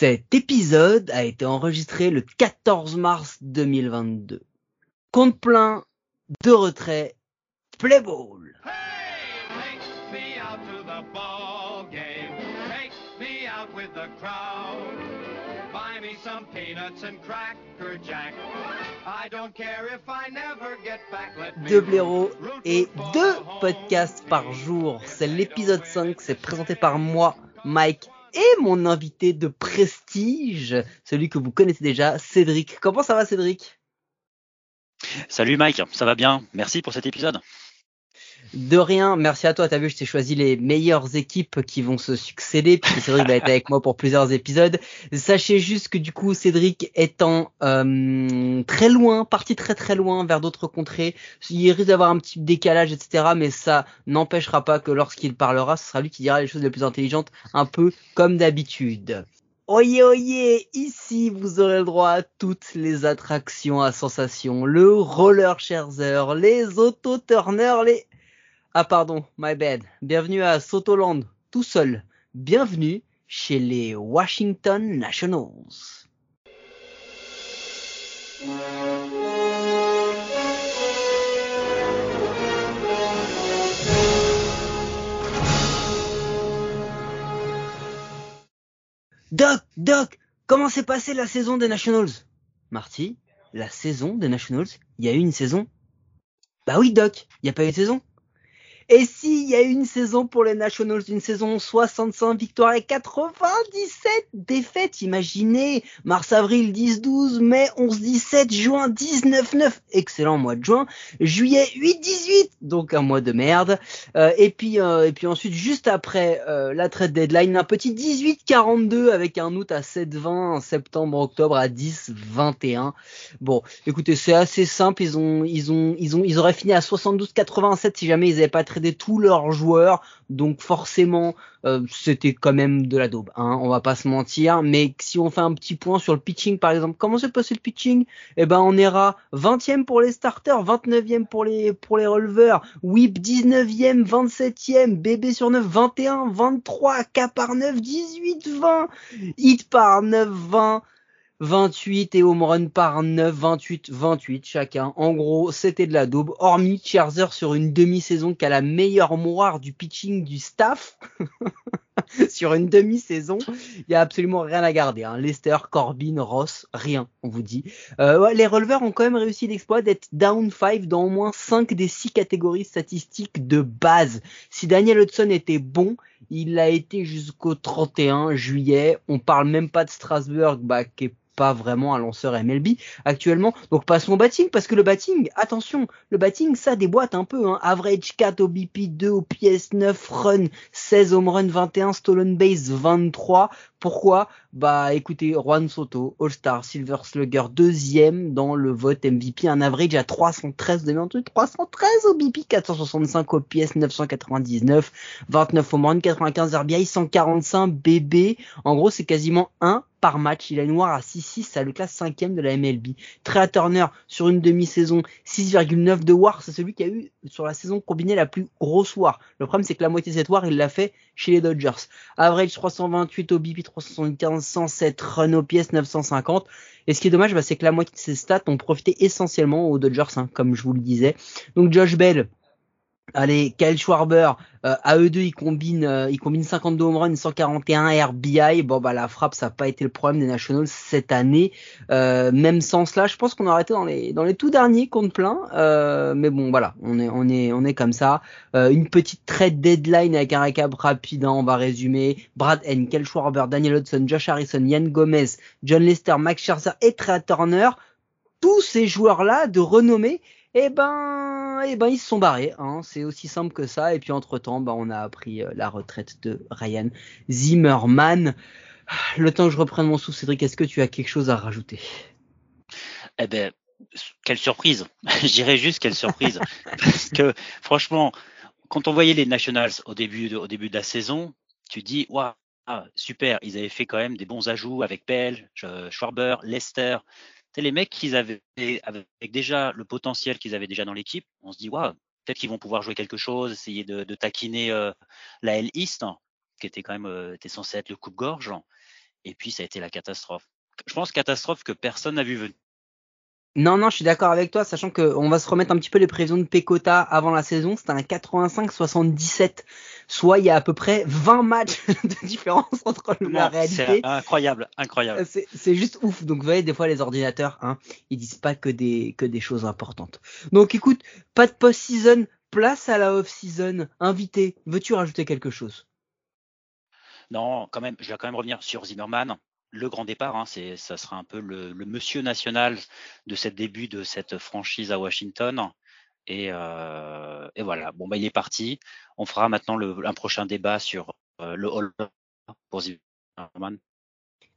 Cet épisode a été enregistré le 14 mars 2022. Compte plein, de retrait, play ball. Deux blaireaux et deux podcasts par jour. C'est l'épisode 5, c'est présenté par moi, Mike, et mon invité de prestige, celui que vous connaissez déjà, Cédric. Comment ça va Cédric? Salut Mike, ça va bien. Merci pour cet épisode. De rien, merci à toi. T'as vu, je t'ai choisi les meilleures équipes qui vont se succéder, puisque Cédric va être avec moi pour plusieurs épisodes. Sachez juste que du coup, Cédric étant euh, très loin, parti très très loin vers d'autres contrées, il risque d'avoir un petit décalage, etc. Mais ça n'empêchera pas que lorsqu'il parlera, ce sera lui qui dira les choses les plus intelligentes, un peu comme d'habitude. Oyez, oyez, ici vous aurez le droit à toutes les attractions à sensation, le roller scherzer, les auto-turners, les ah pardon, my bad. Bienvenue à Sotoland, tout seul. Bienvenue chez les Washington Nationals. Doc, Doc, comment s'est passée la saison des Nationals? Marty, la saison des Nationals Il y a eu une saison? Bah oui, Doc, il n'y a pas eu de saison et s'il y a une saison pour les Nationals, une saison 65 victoires et 97 défaites, imaginez, mars-avril 10-12, mai 11-17, juin 19-9, excellent mois de juin, juillet 8-18, donc un mois de merde, euh, et puis euh, et puis ensuite juste après euh, la trade deadline, un petit 18-42 avec un août à 7-20, septembre-octobre à 10-21. Bon, écoutez, c'est assez simple, ils ont ils ont ils ont ils auraient fini à 72-87 si jamais ils n'avaient pas tous leurs joueurs, donc forcément euh, c'était quand même de la daube, hein, on va pas se mentir. Mais si on fait un petit point sur le pitching par exemple, comment s'est passé le pitching? Eh ben on ira 20e pour les starters, 29e pour les pour les releveurs, whip 19e, 27e, BB sur 9, 21, 23, K par 9, 18, 20, hit par 9, 20. 28 et home run par 9, 28, 28 chacun. En gros, c'était de la daube. Hormis Scherzer sur une demi-saison qui a la meilleure moire du pitching du staff. sur une demi-saison, il y a absolument rien à garder. Hein. Lester, Corbin, Ross, rien, on vous dit. Euh, les releveurs ont quand même réussi l'exploit d'être down 5 dans au moins 5 des 6 catégories statistiques de base. Si Daniel Hudson était bon, il a été jusqu'au 31 juillet. On parle même pas de Strasbourg, bah, qui est pas vraiment un lanceur MLB actuellement. Donc passons au batting parce que le batting, attention, le batting ça déboîte un peu. Hein. Average 4 au BP 2 au PS 9 run 16 home run 21 stolen base 23. Pourquoi Bah écoutez, Juan Soto, All-Star, Silver Slugger, deuxième dans le vote MVP, un average à 313 de 313 au BP, 465 au PS 999, 29 home run, 95 RBI, 145 BB. En gros, c'est quasiment un par match. Il a une noire à 6-6, ça le classe cinquième de la MLB. Trey Turner sur une demi-saison, 6,9 de war, c'est celui qui a eu sur la saison combinée la plus grosse war. Le problème c'est que la moitié de cette war, il l'a fait chez les Dodgers. Average 328 au BP, 375, 107 run au pièce, 950. Et ce qui est dommage, bah, c'est que la moitié de ces stats ont profité essentiellement aux Dodgers, hein, comme je vous le disais. Donc Josh Bell, Allez, Kyle Schwarber, euh, à eux deux, ils euh, ils combinent 52 home runs, 141 RBI. Bon, bah la frappe, ça n'a pas été le problème des Nationals cette année. Euh, même sans cela, je pense qu'on a arrêté dans les dans les tout derniers compte plein. Euh, mais bon, voilà, on est on est on est comme ça. Euh, une petite trade deadline avec un récap rapide. Hein, on va résumer. Brad N, Kyle Schwarber, Daniel Hudson, Josh Harrison, Yann Gomez, John Lester, Max Scherzer et Trey Turner. Tous ces joueurs-là de renommée eh ben, eh ben ils se sont barrés. Hein. C'est aussi simple que ça. Et puis entre temps, ben, on a appris euh, la retraite de Ryan Zimmerman. Le temps que je reprenne mon souffle, Cédric, est-ce que tu as quelque chose à rajouter? Eh ben, quelle surprise J'irais juste quelle surprise. Parce que franchement, quand on voyait les Nationals au début de, au début de la saison, tu dis waouh, super, ils avaient fait quand même des bons ajouts avec Pell, Schwarber, Lester les mecs qu'ils avaient avec déjà le potentiel qu'ils avaient déjà dans l'équipe, on se dit waouh, peut-être qu'ils vont pouvoir jouer quelque chose, essayer de, taquiner euh, la L East, qui était quand même euh, censé être le coupe-gorge. et puis ça a été la catastrophe. Je pense catastrophe que personne n'a vu venir. Non, non, je suis d'accord avec toi, sachant qu'on va se remettre un petit peu les prévisions de Pecota avant la saison. C'était un 85-77. Soit il y a à peu près 20 matchs de différence entre la réalité. C'est incroyable, incroyable. C'est juste ouf. Donc vous voyez, des fois les ordinateurs, hein, ils disent pas que des, que des choses importantes. Donc écoute, pas de post-season, place à la off-season. Invité, veux-tu rajouter quelque chose? Non, quand même, je vais quand même revenir sur Zimmerman le grand départ. Hein, c'est, ça sera un peu le, monsieur national de cette début de cette franchise à Washington. Et, euh, et voilà. Bon, bah, il est parti. On fera maintenant le, un prochain débat sur euh, le Hall pour Zimmerman.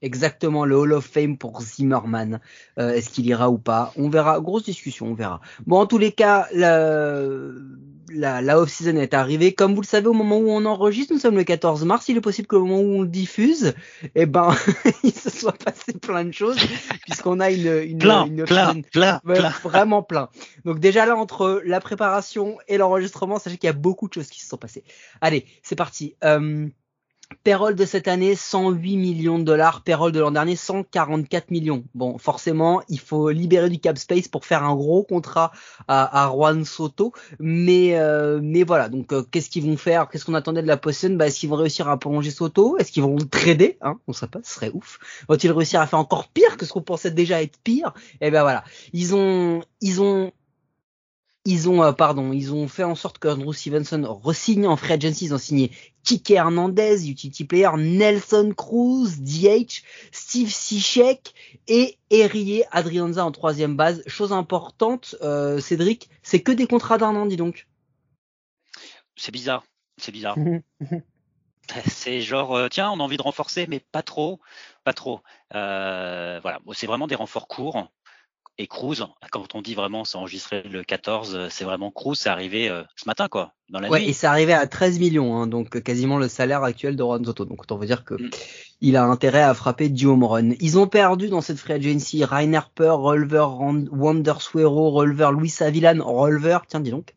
Exactement, le Hall of Fame pour Zimmerman. Euh, est-ce qu'il ira ou pas? On verra. Grosse discussion, on verra. Bon, en tous les cas, la, la, la off-season est arrivée. Comme vous le savez, au moment où on enregistre, nous sommes le 14 mars. Il est possible qu'au moment où on le diffuse, eh ben, il se soit passé plein de choses, puisqu'on a une, une, plein, une plein, plein, plein, vraiment plein. Donc déjà là, entre la préparation et l'enregistrement, sachez qu'il y a beaucoup de choses qui se sont passées. Allez, c'est parti. Euh, Payroll de cette année, 108 millions de dollars. Payroll de l'an dernier, 144 millions. Bon, forcément, il faut libérer du cap space pour faire un gros contrat à, à Juan Soto. Mais, euh, mais voilà. Donc, euh, qu'est-ce qu'ils vont faire? Qu'est-ce qu'on attendait de la possession bah, Est-ce qu'ils vont réussir à prolonger Soto? Est-ce qu'ils vont le trader? Hein On sait pas. Ce serait ouf. Vont-ils réussir à faire encore pire que ce qu'on pensait déjà être pire? Eh ben voilà. Ils ont, ils ont ils ont, euh, pardon, ils ont fait en sorte que Andrew Stevenson re-signe en free agency. Ils ont signé Kike Hernandez, utility player, Nelson Cruz, DH, Steve Sichek et Erie Adrianza en troisième base. Chose importante, euh, Cédric, c'est que des contrats d'un an, dis donc. C'est bizarre, c'est bizarre. c'est genre, euh, tiens, on a envie de renforcer, mais pas trop, pas trop. Euh, voilà, c'est vraiment des renforts courts et Cruz, quand on dit vraiment c'est enregistré le 14, c'est vraiment Cruz, c'est arrivé euh, ce matin quoi, dans la ouais, et c'est arrivé à 13 millions, hein, donc quasiment le salaire actuel de Juan Soto. Donc on veut dire que mm. il a intérêt à frapper du home run. Ils ont perdu dans cette free agency Ryan Harper, Rolver Wander Suero, Rolver Luis Avilan, Rolver, tiens dis donc,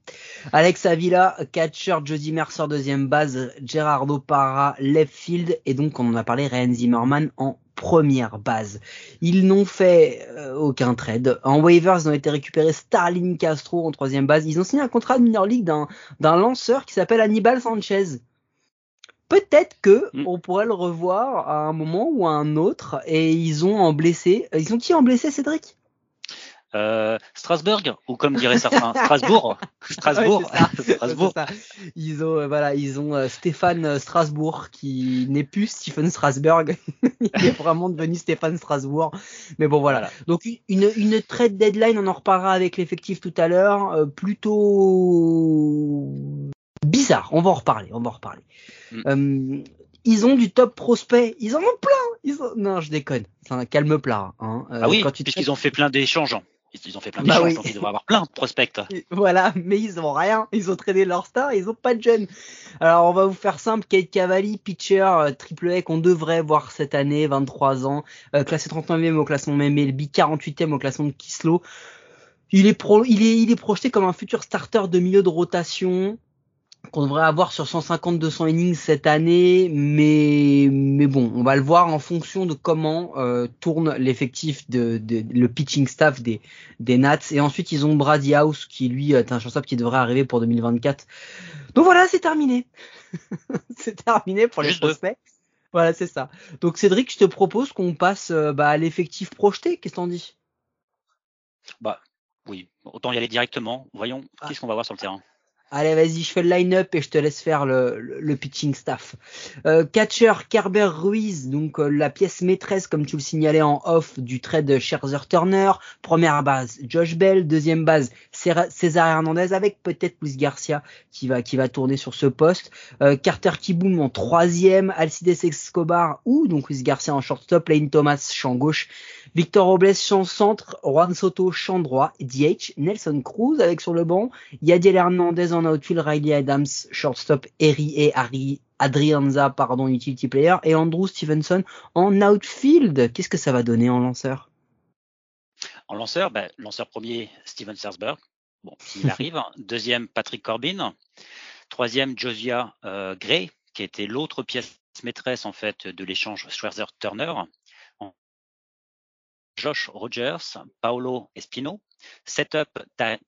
Alex Avila, catcher Josie Mercer deuxième base, Gerardo Parra left field et donc on en a parlé Ryan Zimmerman en première base. Ils n'ont fait euh, aucun trade. En waivers, ils ont été récupérés Starling Castro en troisième base. Ils ont signé un contrat de minor league d'un, d'un lanceur qui s'appelle Hannibal Sanchez. Peut-être que mm. on pourrait le revoir à un moment ou à un autre. Et ils ont en blessé. Ils ont qui en blessé, Cédric? Euh, Strasbourg ou comme dirait certains Strasbourg. Strasbourg. Strasbourg. ils ont euh, voilà ils ont euh, Stéphane Strasbourg qui n'est plus Stephen Strasbourg il est vraiment devenu Stéphane Strasbourg. Mais bon voilà, donc une une trade deadline on en reparlera avec l'effectif tout à l'heure plutôt bizarre. On va en reparler on va en reparler. Mm. ils ont du top prospect. Ils en ont plein. Ils ont... non je déconne. C'est un calme plat hein. ah oui puisqu'ils ont fait plein d'échanges ils ont fait plein de bah donc ils devraient avoir plein de prospects. Voilà, mais ils ont rien. Ils ont traîné leur star, ils ont pas de jeunes. Alors on va vous faire simple. Kate Cavalli, pitcher euh, triple A qu'on devrait voir cette année, 23 ans, euh, classé 39e au classement MLB, 48e au classement de Kislo. Il est, pro, il, est, il est projeté comme un futur starter de milieu de rotation qu'on devrait avoir sur 150-200 innings cette année, mais mais bon, on va le voir en fonction de comment euh, tourne l'effectif de, de, le pitching staff des des Nats. Et ensuite ils ont Brady House qui lui est un shortstop qui devrait arriver pour 2024. Donc voilà, c'est terminé. c'est terminé pour les prospects. Voilà, c'est ça. Donc Cédric, je te propose qu'on passe euh, bah, à l'effectif projeté. Qu'est-ce que t'en dis? Bah oui, autant y aller directement. Voyons, ah. qu'est-ce qu'on va voir sur le terrain? Allez, vas-y, je fais le line-up et je te laisse faire le, le, pitching staff. Euh, catcher Kerber Ruiz, donc euh, la pièce maîtresse, comme tu le signalais en off, du trade Scherzer Turner. Première base, Josh Bell. Deuxième base, César Hernandez, avec peut-être Luis Garcia qui va qui va tourner sur ce poste. Euh, Carter Kiboom en troisième, Alcides Escobar ou donc Luis Garcia en shortstop, Lane Thomas champ gauche, Victor Robles champ centre, Juan Soto champ droit, DH, Nelson Cruz avec sur le banc, Yadiel Hernandez outfield, Riley Adams, shortstop, Eri et Harry Adrianza, pardon, utility player, et Andrew Stevenson en outfield. Qu'est-ce que ça va donner en lanceur? En lanceur, ben, lanceur premier, Steven Sarsberg. Bon, s'il arrive. Deuxième, Patrick Corbin. Troisième, Josiah euh, Gray, qui était l'autre pièce maîtresse en fait de l'échange Schwarzer-Turner, Josh Rogers, Paolo Espino, setup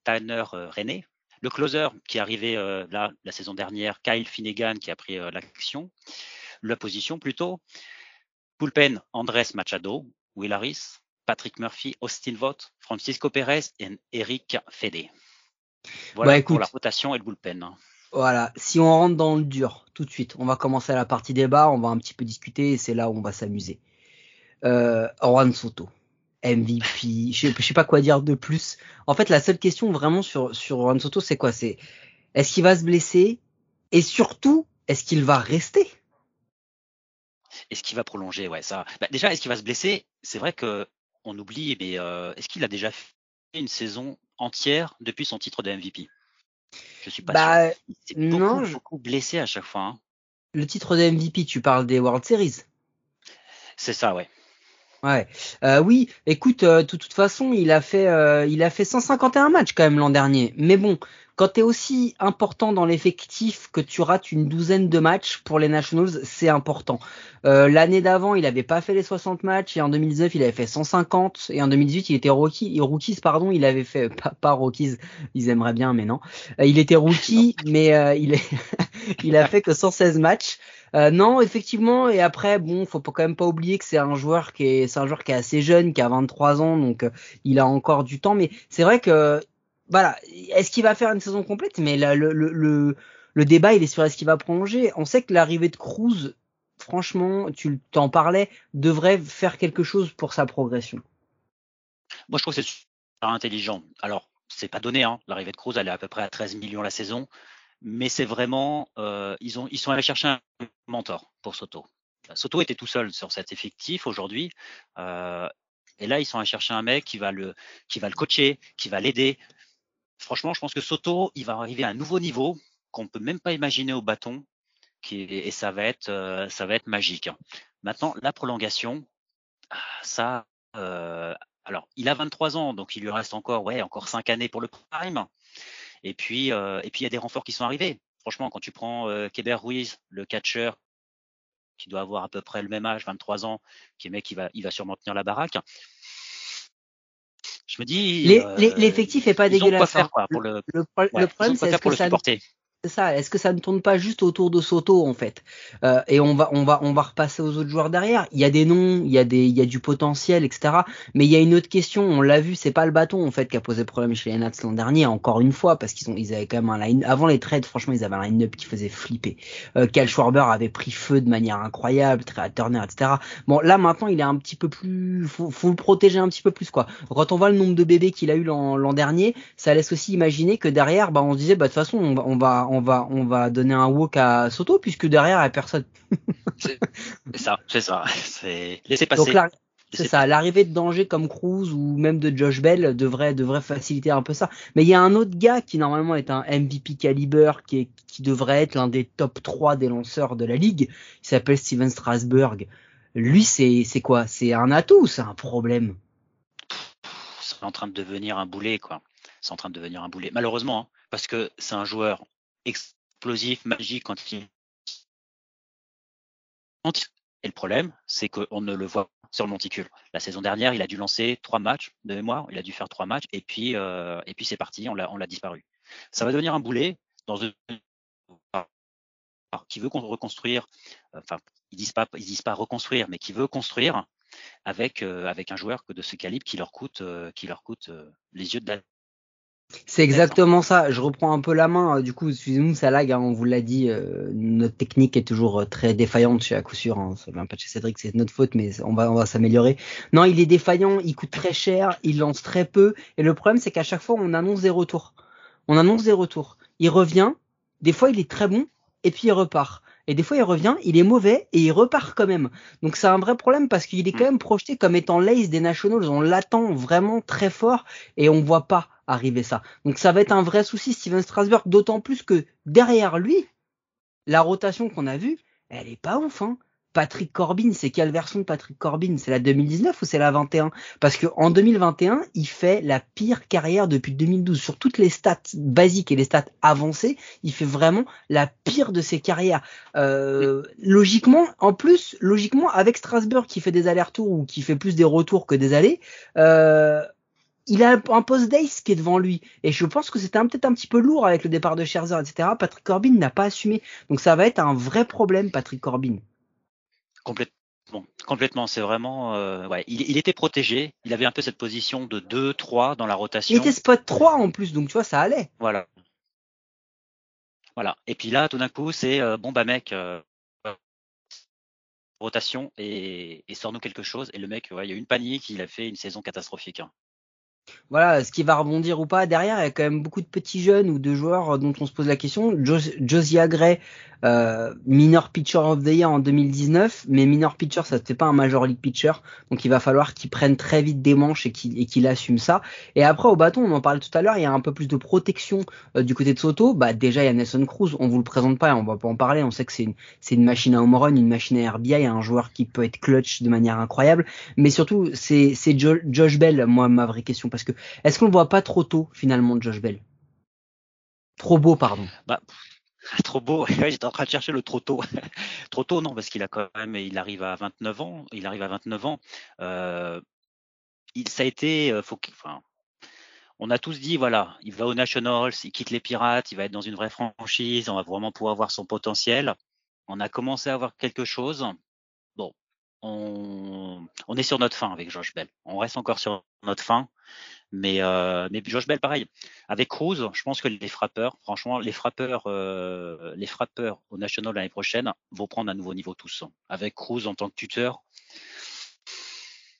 Tanner euh, René, le closer qui est arrivé euh, là la saison dernière, Kyle Finnegan qui a pris euh, l'action, la position plutôt, Pulpen Andrés Machado, Will Harris, Patrick Murphy, Austin Vaught, Francisco Perez et Eric Fede. Voilà bah, pour la rotation et le bullpen. Voilà, si on rentre dans le dur tout de suite, on va commencer la partie débat, on va un petit peu discuter et c'est là où on va s'amuser. Euh, Juan Soto. MVP. Je sais, sais pas quoi dire de plus. En fait, la seule question vraiment sur sur Juan Soto, c'est quoi? C'est est-ce qu'il va se blesser? Et surtout est-ce qu'il va rester? Est-ce qu'il va prolonger? Ouais, ça. Bah, déjà, est-ce qu'il va se blesser? C'est vrai que on oublie, mais euh, est-ce qu'il a déjà fait une saison entière depuis son titre de MVP Je suis pas bah, sûr. Il beaucoup, non, beaucoup blessé à chaque fois. Hein. Le titre de MVP, tu parles des World Series C'est ça, ouais. Ouais. Euh, oui, écoute, euh, de toute façon, il a fait, euh, il a fait 151 matchs quand même l'an dernier. Mais bon, quand tu es aussi important dans l'effectif que tu rates une douzaine de matchs pour les Nationals, c'est important. Euh, l'année d'avant, il avait pas fait les 60 matchs et en 2019, il avait fait 150 et en 2018, il était rookie, rookies pardon, il avait fait pas, pas rookies, ils aimeraient bien mais non. il était rookie mais il est il a fait que 116 matchs. Euh, non, effectivement, et après, bon, faut quand même pas oublier que c'est un joueur qui est, c'est un joueur qui est assez jeune, qui a 23 ans, donc euh, il a encore du temps. Mais c'est vrai que, voilà, est-ce qu'il va faire une saison complète? Mais là, le, le, le, débat, il est sur est-ce qu'il va prolonger? On sait que l'arrivée de Cruz, franchement, tu t'en parlais, devrait faire quelque chose pour sa progression. Moi, je trouve que c'est super intelligent. Alors, c'est pas donné, hein. L'arrivée de Cruz, elle est à peu près à 13 millions la saison mais c'est vraiment, euh, ils, ont, ils sont allés chercher un mentor pour Soto. Soto était tout seul sur cet effectif aujourd'hui, euh, et là ils sont allés chercher un mec qui va le, qui va le coacher, qui va l'aider. Franchement, je pense que Soto, il va arriver à un nouveau niveau qu'on peut même pas imaginer au bâton, qui, et ça va être, euh, ça va être magique. Maintenant, la prolongation, ah, ça, euh, alors il a 23 ans, donc il lui reste encore, ouais, encore 5 années pour le prime. Et puis, euh, et puis il y a des renforts qui sont arrivés. Franchement, quand tu prends euh, Keber Ruiz, le catcher, qui doit avoir à peu près le même âge, 23 ans, qui est mec, il va, il va sûrement tenir la baraque. Je me dis. L'effectif est pas dégueulasse. Faire, quoi, pour le, le, problème, c'est que ça, supporter c'est ça. Est-ce que ça ne tourne pas juste autour de Soto en fait? Euh, Et on va, on va, on va repasser aux autres joueurs derrière. Il y a des noms, il y a des, il y a du potentiel, etc. Mais il y a une autre question. On l'a vu, c'est pas le bâton en fait qui a posé problème chez les Nats l'an dernier. Encore une fois, parce qu'ils ont, ils avaient quand même un line. Avant les trades, franchement, ils avaient un line-up qui faisait flipper. Euh, Cal Schwarber avait pris feu de manière incroyable, Trey Turner, etc. Bon, là maintenant, il est un petit peu plus, faut, faut le protéger un petit peu plus quoi. Quand on voit le nombre de bébés qu'il a eu l'an dernier, ça laisse aussi imaginer que derrière, bah, on se disait, bah de toute façon, on va, on va, on va donner un walk à Soto puisque derrière il n'y a personne. c'est ça, c'est ça. C'est laisser passer. c'est ça, l'arrivée de danger comme Cruz ou même de Josh Bell devrait devrait faciliter un peu ça. Mais il y a un autre gars qui normalement est un MVP caliber qui est, qui devrait être l'un des top 3 des lanceurs de la ligue. Il s'appelle Steven Strasberg. Lui c'est c'est quoi? C'est un atout ou c'est un problème? C'est en train de devenir un boulet quoi. C'est en train de devenir un boulet. Malheureusement, hein, parce que c'est un joueur explosif, magique quand il. Et le problème, c'est qu'on ne le voit pas sur le monticule. La saison dernière, il a dû lancer trois matchs de mémoire, il a dû faire trois matchs, et puis, euh, puis c'est parti, on l'a, disparu. Ça va devenir un boulet dans une qui veut reconstruire, enfin, ils disent disent pas reconstruire, mais qui veut construire avec euh, avec un joueur de ce calibre qui leur coûte, euh, qui leur coûte les yeux de la c'est exactement ça. Je reprends un peu la main. Du coup, excusez-nous, ça lag. Hein, on vous l'a dit. Euh, notre technique est toujours euh, très défaillante chez à coup sûr. Hein. Ça vient pas de chez Cédric, c'est notre faute, mais on va on va s'améliorer. Non, il est défaillant. Il coûte très cher. Il lance très peu. Et le problème, c'est qu'à chaque fois, on annonce des retours. On annonce des retours. Il revient. Des fois, il est très bon. Et puis il repart. Et des fois, il revient, il est mauvais et il repart quand même. Donc c'est un vrai problème parce qu'il est quand même projeté comme étant l'ace des Nationals. On l'attend vraiment très fort et on voit pas arriver ça. Donc ça va être un vrai souci Steven Strasberg, d'autant plus que derrière lui, la rotation qu'on a vue, elle est pas ouf. Hein. Patrick Corbin, c'est quelle version de Patrick Corbin? C'est la 2019 ou c'est la 21 Parce que en 2021, il fait la pire carrière depuis 2012 sur toutes les stats basiques et les stats avancées. Il fait vraiment la pire de ses carrières. Euh, logiquement, en plus, logiquement, avec Strasbourg qui fait des allers-retours ou qui fait plus des retours que des allées. Euh, il a un post d'ace qui est devant lui. Et je pense que c'était peut-être un petit peu lourd avec le départ de Scherzer, etc. Patrick Corbin n'a pas assumé. Donc ça va être un vrai problème, Patrick Corbin. Complètement. Complètement. C'est vraiment. Euh, ouais. Il, était protégé. Il avait un peu cette position de 2-3 dans la rotation. Il était spot 3 en plus, donc tu vois, ça allait. Voilà. Voilà. Et puis là, tout d'un coup, c'est euh, bon bah mec, euh, rotation et, et sort-nous quelque chose. Et le mec, ouais, il y a eu une panique, il a fait une saison catastrophique. Hein voilà, ce qui va rebondir ou pas. Derrière, il y a quand même beaucoup de petits jeunes ou de joueurs dont on se pose la question. Josiah Gray, euh, minor pitcher of the year en 2019, mais minor pitcher, ça ne fait pas un major league pitcher, donc il va falloir qu'il prenne très vite des manches et qu'il assume ça. Et après, au bâton, on en parlait tout à l'heure, il y a un peu plus de protection euh, du côté de Soto. Bah déjà, il y a Nelson Cruz, on vous le présente pas, on va pas en parler. On sait que c'est une, une machine à home run, une machine à RBI, un joueur qui peut être clutch de manière incroyable. Mais surtout, c'est Josh Bell, moi ma vraie question parce que est-ce qu'on le voit pas trop tôt finalement Josh Bell? Trop beau, pardon. Bah, trop beau. J'étais en train de chercher le trop tôt. trop tôt, non, parce qu'il a quand même, il arrive à 29 ans. Il arrive à 29 ans. Euh, ça a été, euh, on a tous dit, voilà, il va aux Nationals, il quitte les Pirates, il va être dans une vraie franchise, on va vraiment pouvoir voir son potentiel. On a commencé à voir quelque chose. On, on est sur notre fin avec Josh Bell. On reste encore sur notre fin. Mais, euh, mais Josh Bell, pareil. Avec Cruz, je pense que les frappeurs, franchement, les frappeurs, euh, les frappeurs au National l'année prochaine vont prendre un nouveau niveau tous. Avec Cruz en tant que tuteur,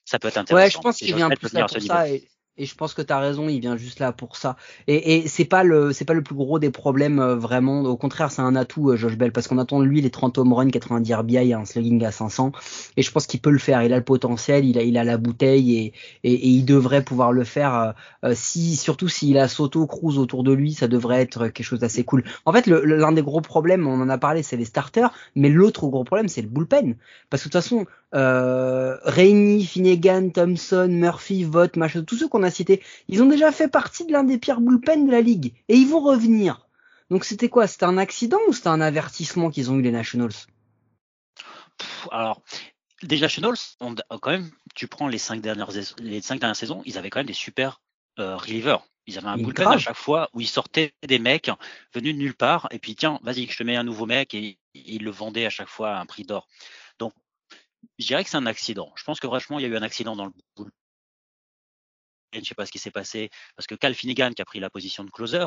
ça peut être intéressant. Ouais, je pense qu'il vient plus là pour ça. Et je pense que tu as raison, il vient juste là pour ça. Et, et c'est pas le c'est pas le plus gros des problèmes euh, vraiment. Au contraire, c'est un atout, euh, Josh Bell, parce qu'on attend de lui les 30 home run, 90 RBI, un slugging à 500. Et je pense qu'il peut le faire. Il a le potentiel, il a il a la bouteille et et, et il devrait pouvoir le faire. Euh, si surtout s'il a Soto, Cruz autour de lui, ça devrait être quelque chose d'assez cool. En fait, l'un des gros problèmes, on en a parlé, c'est les starters, mais l'autre gros problème, c'est le bullpen, parce que de toute façon, euh, Rainey, Finnegan, Thompson, Murphy, Vott, machin, tous ceux qu'on a cités, ils ont déjà fait partie de l'un des pires bullpen de la ligue. Et ils vont revenir. Donc c'était quoi? C'était un accident ou c'était un avertissement qu'ils ont eu les Nationals? Alors, les Nationals, quand même, tu prends les cinq dernières, les cinq dernières saisons, ils avaient quand même des super euh, relievers. Ils avaient un bullpen à chaque fois où ils sortaient des mecs venus de nulle part et puis tiens, vas-y, je te mets un nouveau mec et ils le vendaient à chaque fois à un prix d'or. Je dirais que c'est un accident. Je pense que franchement, il y a eu un accident dans le. Je ne sais pas ce qui s'est passé parce que Cal Finnegan qui a pris la position de closer,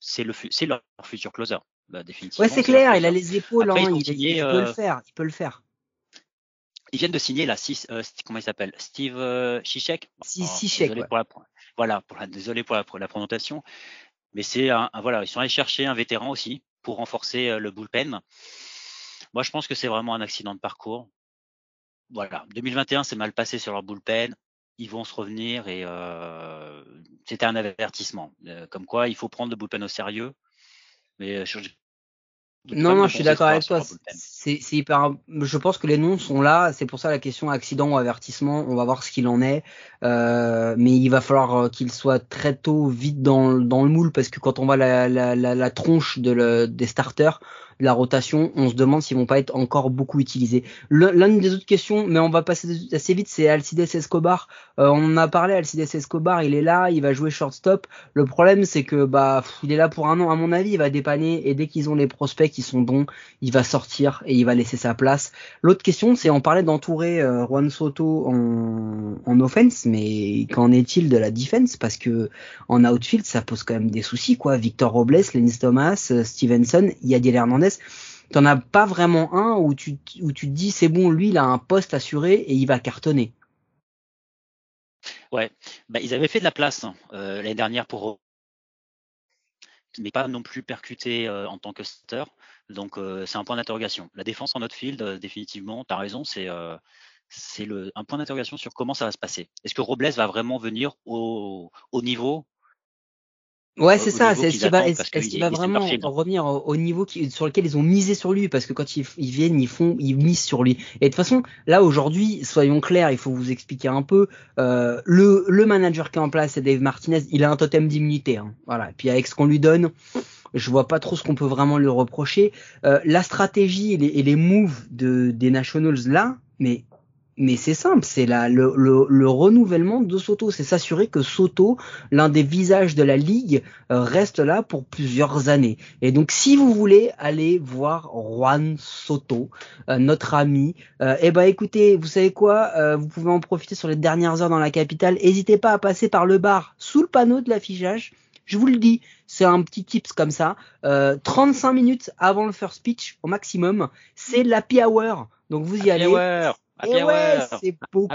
c'est le c'est leur futur closer. Bah, définitivement. Ouais, c'est clair. Il a les épaules. Après, hein, il, il, peut le euh, faire. Il peut le faire. Ils viennent de signer la euh, comment il s'appelle Steve euh, Chichek. Si, Chichek. Désolé pour la, voilà, pour la, désolé pour la, pour la prononciation. Mais c'est un, voilà, ils sont allés chercher un vétéran aussi pour renforcer euh, le bullpen. Moi, je pense que c'est vraiment un accident de parcours voilà, 2021 c'est mal passé sur leur bullpen. Ils vont se revenir et euh, c'était un avertissement. Euh, comme quoi, il faut prendre le bullpen au sérieux. Mais euh, non, non, je suis d'accord avec toi. C'est hyper. Je pense que les noms sont là. C'est pour ça la question accident ou avertissement. On va voir ce qu'il en est. Euh, mais il va falloir euh, qu'il soit très tôt, vite dans, dans le moule, parce que quand on voit la, la, la, la tronche de le, des starters, la rotation, on se demande s'ils vont pas être encore beaucoup utilisés. L'une des autres questions, mais on va passer assez vite, c'est Alcides Escobar. Euh, on en a parlé, Alcides Escobar, il est là, il va jouer shortstop. Le problème, c'est que bah il est là pour un an. À mon avis, il va dépanner et dès qu'ils ont les prospects qui sont bons, il va sortir et il va laisser sa place. L'autre question, c'est on parlait d'entourer euh, Juan Soto en, en offense, mais qu'en est-il de la defense? Parce que en outfield, ça pose quand même des soucis, quoi. Victor Robles, Lenny Thomas, euh, Stevenson, Yadiel Hernandez t'en as pas vraiment un où tu, te dis c'est bon, lui il a un poste assuré et il va cartonner. Ouais, bah, ils avaient fait de la place hein, euh, l'année dernière pour mais pas non plus percuté euh, en tant que starter. Donc euh, c'est un point d'interrogation. La défense en outfield, définitivement, tu as raison, c'est c'est un point d'interrogation sur comment ça va se passer. Est-ce que Robles va vraiment venir au, au niveau Ouais, c'est ça. C'est est-ce qu'il va, est est va vraiment revenir au, niveau qui, sur lequel ils ont misé sur lui Parce que quand ils, ils, viennent, ils font, ils misent sur lui. Et de toute façon, là aujourd'hui, soyons clairs, il faut vous expliquer un peu. Euh, le, le manager qui est en place, c'est Dave Martinez. Il a un totem d'immunité. Hein. Voilà. Et puis avec ce qu'on lui donne, je vois pas trop ce qu'on peut vraiment lui reprocher. Euh, la stratégie et les, et les moves de, des Nationals là, mais mais c'est simple, c'est la, le, le, renouvellement de Soto. C'est s'assurer que Soto, l'un des visages de la ligue, euh, reste là pour plusieurs années. Et donc, si vous voulez aller voir Juan Soto, euh, notre ami, euh, eh ben écoutez, vous savez quoi Vous pouvez en profiter sur les dernières heures dans la capitale. N'hésitez pas à passer par le bar sous le panneau de l'affichage. Je vous le dis, c'est un petit tips comme ça. 35 minutes avant le first pitch au maximum, c'est l'happy hour. Donc vous y allez. Hour. Et ouais, c'est beaucoup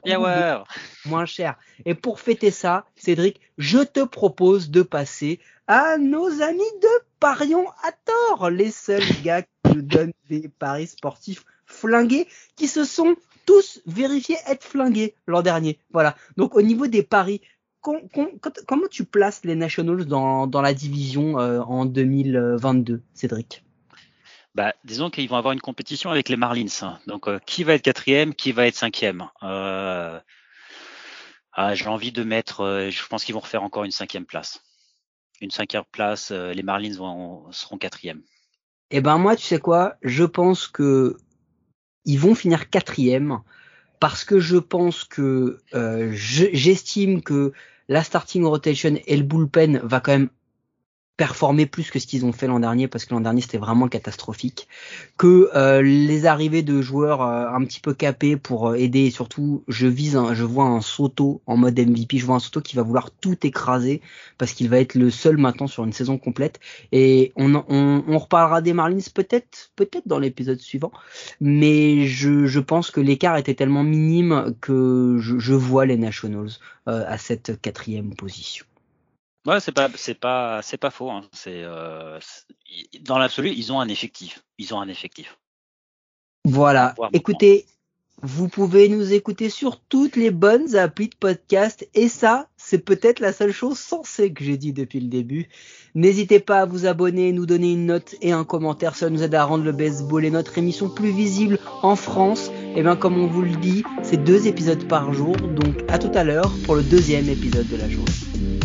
moins cher. Et pour fêter ça, Cédric, je te propose de passer à nos amis de Parion à tort, les seuls gars qui nous donnent des paris sportifs flingués, qui se sont tous vérifiés être flingués l'an dernier. Voilà. Donc au niveau des paris, comment tu places les Nationals dans, dans la division euh, en 2022, Cédric? Bah, disons qu'ils vont avoir une compétition avec les Marlins. Hein. Donc, euh, qui va être quatrième, qui va être cinquième euh, ah, J'ai envie de mettre. Euh, je pense qu'ils vont refaire encore une cinquième place. Une cinquième place. les Marlins vont, seront quatrième. Eh ben moi, tu sais quoi? Je pense que ils vont finir quatrième parce que je pense que j'estime que la starting rotation et le bullpen va quand même performer plus que ce qu'ils ont fait l'an dernier parce que l'an dernier c'était vraiment catastrophique que euh, les arrivées de joueurs euh, un petit peu capés pour euh, aider et surtout je vise je vois un Soto en mode MVP je vois un Soto qui va vouloir tout écraser parce qu'il va être le seul maintenant sur une saison complète. Et on, on, on reparlera des Marlins peut-être peut-être dans l'épisode suivant mais je, je pense que l'écart était tellement minime que je, je vois les Nationals à cette quatrième position Ouais, c'est pas, c'est pas, c'est pas faux. Hein. C'est euh, dans l'absolu, ils ont un effectif. Ils ont un effectif. Voilà. Écoutez, vous pouvez nous écouter sur toutes les bonnes applis de podcast et ça, c'est peut-être la seule chose sensée que j'ai dit depuis le début. N'hésitez pas à vous abonner, nous donner une note et un commentaire, ça nous aide à rendre le baseball et notre émission plus visible en France. Et bien comme on vous le dit, c'est deux épisodes par jour, donc à tout à l'heure pour le deuxième épisode de la journée.